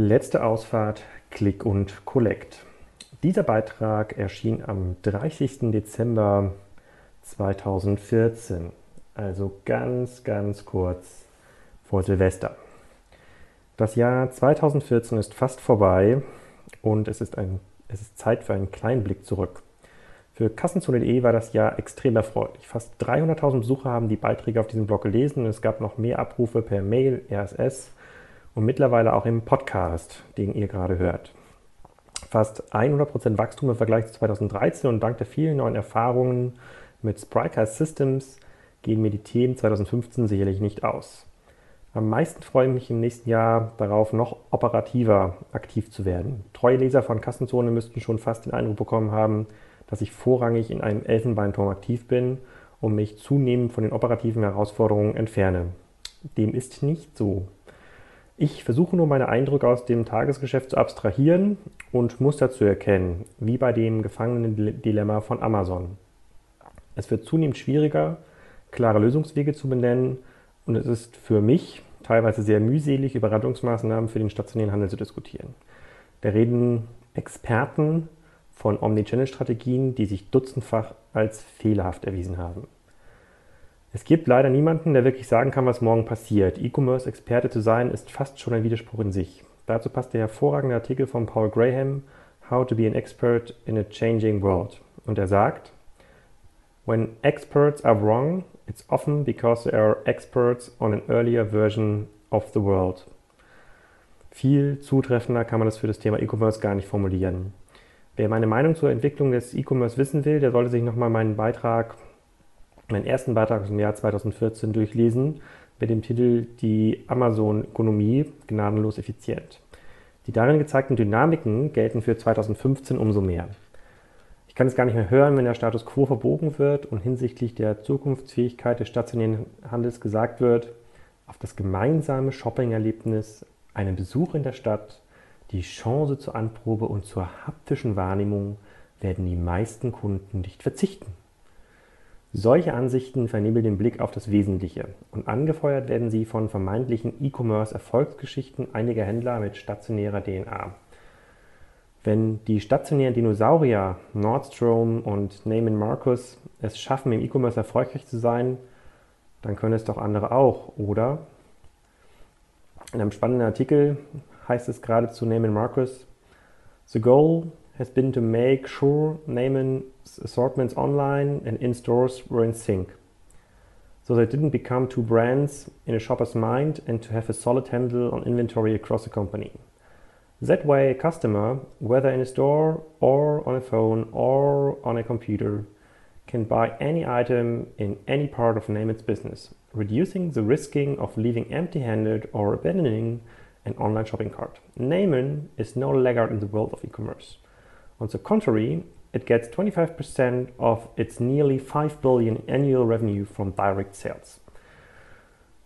Letzte Ausfahrt, Click und Collect. Dieser Beitrag erschien am 30. Dezember 2014, also ganz, ganz kurz vor Silvester. Das Jahr 2014 ist fast vorbei und es ist, ein, es ist Zeit für einen kleinen Blick zurück. Für Kassenzone.de war das Jahr extrem erfreulich. Fast 300.000 Besucher haben die Beiträge auf diesem Blog gelesen und es gab noch mehr Abrufe per Mail, RSS und mittlerweile auch im Podcast, den ihr gerade hört. Fast 100% Wachstum im Vergleich zu 2013 und dank der vielen neuen Erfahrungen mit Sprycast Systems gehen mir die Themen 2015 sicherlich nicht aus. Am meisten freue ich mich im nächsten Jahr darauf, noch operativer aktiv zu werden. Treue Leser von Kassenzone müssten schon fast den Eindruck bekommen haben, dass ich vorrangig in einem Elfenbeinturm aktiv bin und mich zunehmend von den operativen Herausforderungen entferne. Dem ist nicht so. Ich versuche nur meine Eindrücke aus dem Tagesgeschäft zu abstrahieren und Muster zu erkennen, wie bei dem Gefangenen-Dilemma von Amazon. Es wird zunehmend schwieriger, klare Lösungswege zu benennen und es ist für mich teilweise sehr mühselig, über Rettungsmaßnahmen für den stationären Handel zu diskutieren. Da reden Experten von Omnichannel-Strategien, die sich dutzendfach als fehlerhaft erwiesen haben. Es gibt leider niemanden, der wirklich sagen kann, was morgen passiert. E-Commerce-Experte zu sein, ist fast schon ein Widerspruch in sich. Dazu passt der hervorragende Artikel von Paul Graham, How to be an Expert in a Changing World. Und er sagt, When experts are wrong, it's often because they are experts on an earlier version of the world. Viel zutreffender kann man das für das Thema E-Commerce gar nicht formulieren. Wer meine Meinung zur Entwicklung des E-Commerce wissen will, der sollte sich nochmal meinen Beitrag meinen ersten Beitrag aus dem Jahr 2014 durchlesen mit dem Titel Die Amazon-Ökonomie gnadenlos effizient. Die darin gezeigten Dynamiken gelten für 2015 umso mehr. Ich kann es gar nicht mehr hören, wenn der Status quo verbogen wird und hinsichtlich der Zukunftsfähigkeit des stationären Handels gesagt wird, auf das gemeinsame Shopping-Erlebnis, einen Besuch in der Stadt, die Chance zur Anprobe und zur haptischen Wahrnehmung werden die meisten Kunden nicht verzichten. Solche Ansichten vernebeln den Blick auf das Wesentliche und angefeuert werden sie von vermeintlichen E-Commerce-Erfolgsgeschichten einiger Händler mit stationärer DNA. Wenn die stationären Dinosaurier Nordstrom und Neiman Marcus es schaffen, im E-Commerce erfolgreich zu sein, dann können es doch andere auch, oder? In einem spannenden Artikel heißt es gerade zu Neiman Marcus, The goal has been to make sure Neiman's assortments online and in stores were in sync. So they didn't become two brands in a shopper's mind and to have a solid handle on inventory across the company. That way, a customer, whether in a store or on a phone or on a computer, can buy any item in any part of Neiman's business, reducing the risking of leaving empty handed or abandoning an online shopping cart. Neiman is no laggard in the world of e commerce. On the contrary, it gets 25% of its nearly 5 billion annual revenue from direct sales.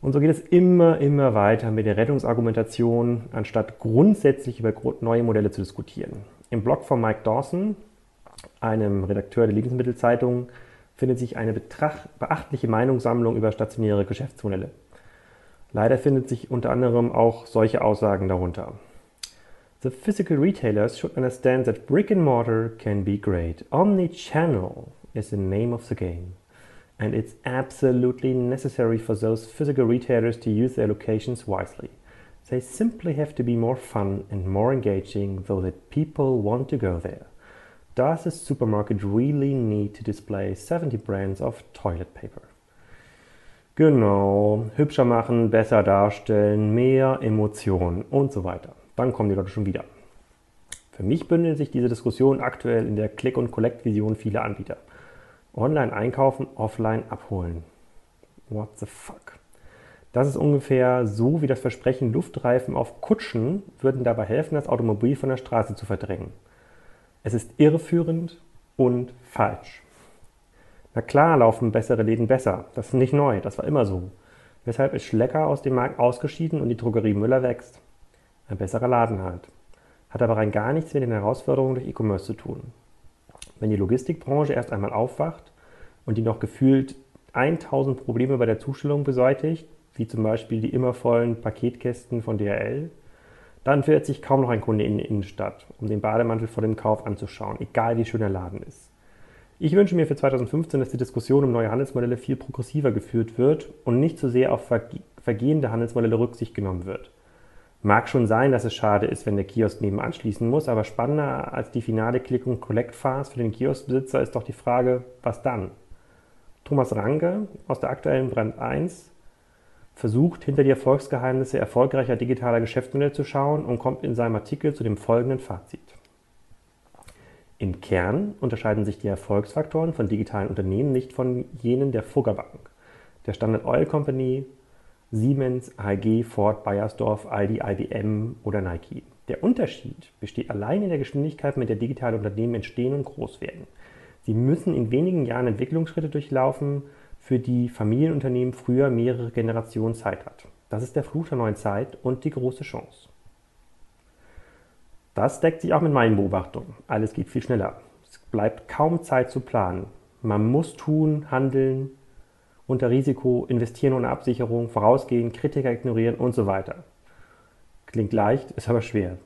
Und so geht es immer, immer weiter mit der Rettungsargumentation, anstatt grundsätzlich über neue Modelle zu diskutieren. Im Blog von Mike Dawson, einem Redakteur der Lebensmittelzeitung, findet sich eine beachtliche Meinungssammlung über stationäre Geschäftsmodelle. Leider findet sich unter anderem auch solche Aussagen darunter. The physical retailers should understand that brick and mortar can be great. Omni-channel is the name of the game. And it's absolutely necessary for those physical retailers to use their locations wisely. They simply have to be more fun and more engaging so that people want to go there. Does a supermarket really need to display 70 brands of toilet paper? Genau, hübscher machen, besser darstellen, mehr Emotionen und so weiter dann kommen die Leute schon wieder. Für mich bündelt sich diese Diskussion aktuell in der Click- und Collect-Vision vieler Anbieter. Online einkaufen, offline abholen. What the fuck? Das ist ungefähr so wie das Versprechen, Luftreifen auf Kutschen würden dabei helfen, das Automobil von der Straße zu verdrängen. Es ist irreführend und falsch. Na klar laufen bessere Läden besser. Das ist nicht neu, das war immer so. Weshalb ist Schlecker aus dem Markt ausgeschieden und die Drogerie Müller wächst ein besserer Laden halt. Hat aber rein gar nichts mit den Herausforderungen durch E-Commerce zu tun. Wenn die Logistikbranche erst einmal aufwacht und die noch gefühlt 1000 Probleme bei der Zustellung beseitigt, wie zum Beispiel die immer vollen Paketkästen von DHL, dann verirrt sich kaum noch ein Kunde in die Innenstadt, um den Bademantel vor dem Kauf anzuschauen, egal wie schön der Laden ist. Ich wünsche mir für 2015, dass die Diskussion um neue Handelsmodelle viel progressiver geführt wird und nicht so sehr auf vergehende Handelsmodelle Rücksicht genommen wird. Mag schon sein, dass es schade ist, wenn der Kiosk nebenan schließen muss, aber spannender als die finale Click- und Collect-Phase für den Kioskbesitzer ist doch die Frage, was dann? Thomas Ranke aus der aktuellen Brand 1 versucht, hinter die Erfolgsgeheimnisse erfolgreicher digitaler Geschäftsmodelle zu schauen und kommt in seinem Artikel zu dem folgenden Fazit. Im Kern unterscheiden sich die Erfolgsfaktoren von digitalen Unternehmen nicht von jenen der Fugger der Standard Oil Company, Siemens, AEG, Ford, Bayersdorf, Aldi, IBM oder Nike. Der Unterschied besteht allein in der Geschwindigkeit, mit der digitale Unternehmen entstehen und groß werden. Sie müssen in wenigen Jahren Entwicklungsschritte durchlaufen, für die Familienunternehmen früher mehrere Generationen Zeit hat. Das ist der Fluch der neuen Zeit und die große Chance. Das deckt sich auch mit meinen Beobachtungen. Alles geht viel schneller. Es bleibt kaum Zeit zu planen. Man muss tun, handeln, unter Risiko, investieren ohne Absicherung, vorausgehen, Kritiker ignorieren und so weiter. Klingt leicht, ist aber schwer.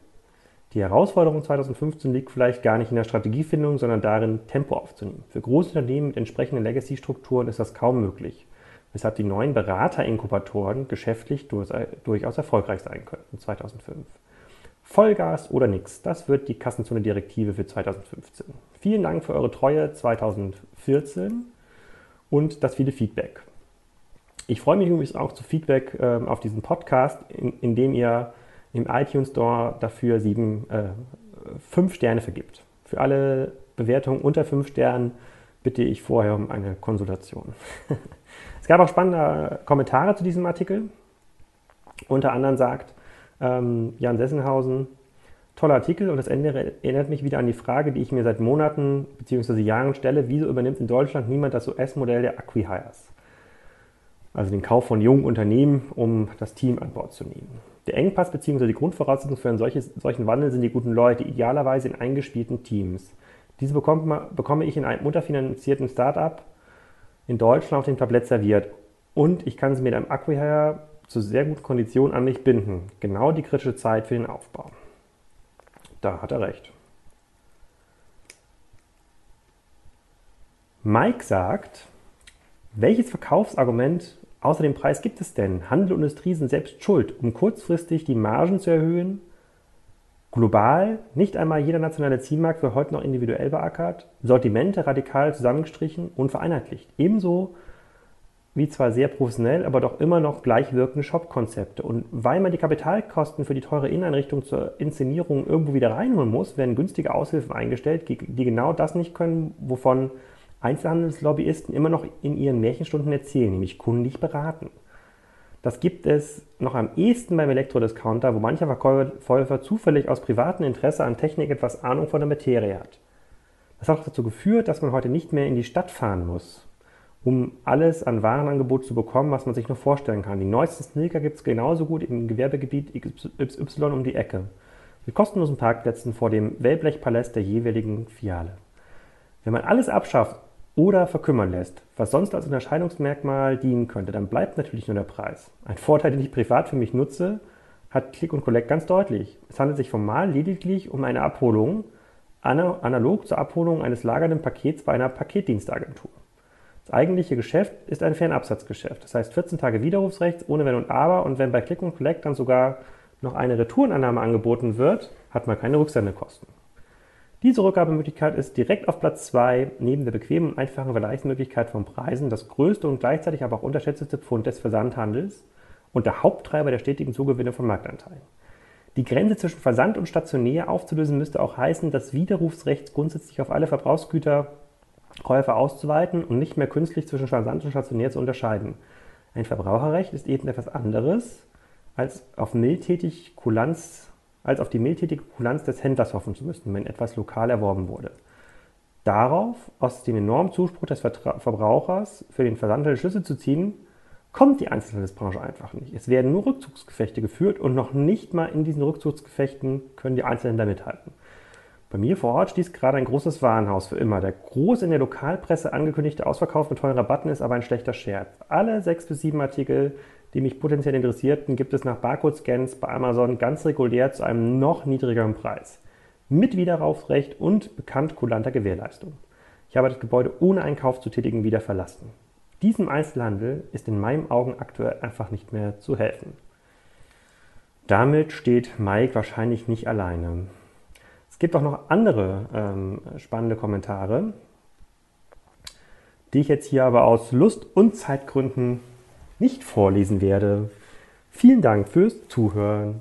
Die Herausforderung 2015 liegt vielleicht gar nicht in der Strategiefindung, sondern darin, Tempo aufzunehmen. Für große Unternehmen mit entsprechenden Legacy-Strukturen ist das kaum möglich, weshalb die neuen Berater-Inkubatoren geschäftlich durchaus erfolgreich sein könnten 2005. Vollgas oder nichts, das wird die Kassenzone-Direktive für 2015. Vielen Dank für eure Treue 2014 und das viele Feedback. Ich freue mich übrigens auch zu Feedback äh, auf diesen Podcast, in, dem ihr im iTunes Store dafür sieben, äh, fünf Sterne vergibt. Für alle Bewertungen unter fünf Sternen bitte ich vorher um eine Konsultation. es gab auch spannende Kommentare zu diesem Artikel. Unter anderem sagt ähm, Jan Sessenhausen, toller Artikel und das Ende erinnert mich wieder an die Frage, die ich mir seit Monaten bzw. Jahren stelle, wieso übernimmt in Deutschland niemand das US-Modell der Acquihires? Also den Kauf von jungen Unternehmen, um das Team an Bord zu nehmen. Der Engpass bzw. die Grundvoraussetzung für einen solches, solchen Wandel sind die guten Leute, idealerweise in eingespielten Teams. Diese bekommt, bekomme ich in einem unterfinanzierten Startup in Deutschland auf dem Tablett serviert und ich kann sie mit einem Acquihire zu sehr guten Konditionen an mich binden. Genau die kritische Zeit für den Aufbau. Da hat er recht. Mike sagt, welches Verkaufsargument außer dem Preis gibt es denn? Handel und Industrie sind selbst schuld, um kurzfristig die Margen zu erhöhen. Global, nicht einmal jeder nationale Zielmarkt wird heute noch individuell beackert, Sortimente radikal zusammengestrichen und vereinheitlicht. Ebenso wie zwar sehr professionell, aber doch immer noch gleich wirkende Shop-Konzepte. Und weil man die Kapitalkosten für die teure Inneneinrichtung zur Inszenierung irgendwo wieder reinholen muss, werden günstige Aushilfen eingestellt, die genau das nicht können, wovon Einzelhandelslobbyisten immer noch in ihren Märchenstunden erzählen, nämlich kundig beraten. Das gibt es noch am ehesten beim Elektrodiscounter, wo mancher Verkäufer zufällig aus privatem Interesse an Technik etwas Ahnung von der Materie hat. Das hat auch dazu geführt, dass man heute nicht mehr in die Stadt fahren muss, um alles an Warenangebot zu bekommen, was man sich nur vorstellen kann. Die neuesten Sneaker gibt es genauso gut im Gewerbegebiet XY um die Ecke. Mit kostenlosen Parkplätzen vor dem Wellblechpalast der jeweiligen Filiale. Wenn man alles abschafft oder verkümmern lässt, was sonst als Unterscheidungsmerkmal dienen könnte, dann bleibt natürlich nur der Preis. Ein Vorteil, den ich privat für mich nutze, hat Click und Collect ganz deutlich. Es handelt sich formal lediglich um eine Abholung, analog zur Abholung eines lagernden Pakets bei einer Paketdienstagentur. Das eigentliche Geschäft ist ein Fernabsatzgeschäft. Das heißt 14 Tage Widerrufsrecht ohne Wenn und Aber und wenn bei Click und Collect dann sogar noch eine Retourenannahme angeboten wird, hat man keine Rücksendekosten. Diese Rückgabemöglichkeit ist direkt auf Platz 2 neben der bequemen und einfachen Vergleichsmöglichkeit von Preisen das größte und gleichzeitig aber auch unterschätzte Pfund des Versandhandels und der Haupttreiber der stetigen Zugewinne von Marktanteilen. Die Grenze zwischen Versand und stationär aufzulösen müsste auch heißen, das Widerrufsrecht grundsätzlich auf alle Verbrauchsgüter Käufer auszuweiten und nicht mehr künstlich zwischen Versand und stationär zu unterscheiden. Ein Verbraucherrecht ist eben etwas anderes, als auf, mildtätig Kulanz, als auf die mildtätige Kulanz des Händlers hoffen zu müssen, wenn etwas lokal erworben wurde. Darauf, aus dem enormen Zuspruch des Verbrauchers für den Versandhandel Schlüsse zu ziehen, kommt die Einzelhandelsbranche einfach nicht. Es werden nur Rückzugsgefechte geführt und noch nicht mal in diesen Rückzugsgefechten können die Einzelhändler mithalten. Bei mir vor Ort stieß gerade ein großes Warenhaus für immer. Der groß in der Lokalpresse angekündigte Ausverkauf mit tollen Rabatten ist aber ein schlechter Scherz. Alle sechs bis sieben Artikel, die mich potenziell interessierten, gibt es nach Barcode-Scans bei Amazon ganz regulär zu einem noch niedrigeren Preis. Mit Wiederaufrecht und bekannt kulanter Gewährleistung. Ich habe das Gebäude ohne Einkauf zu tätigen wieder verlassen. Diesem Einzelhandel ist in meinen Augen aktuell einfach nicht mehr zu helfen. Damit steht Mike wahrscheinlich nicht alleine. Es gibt auch noch andere ähm, spannende Kommentare, die ich jetzt hier aber aus Lust- und Zeitgründen nicht vorlesen werde. Vielen Dank fürs Zuhören.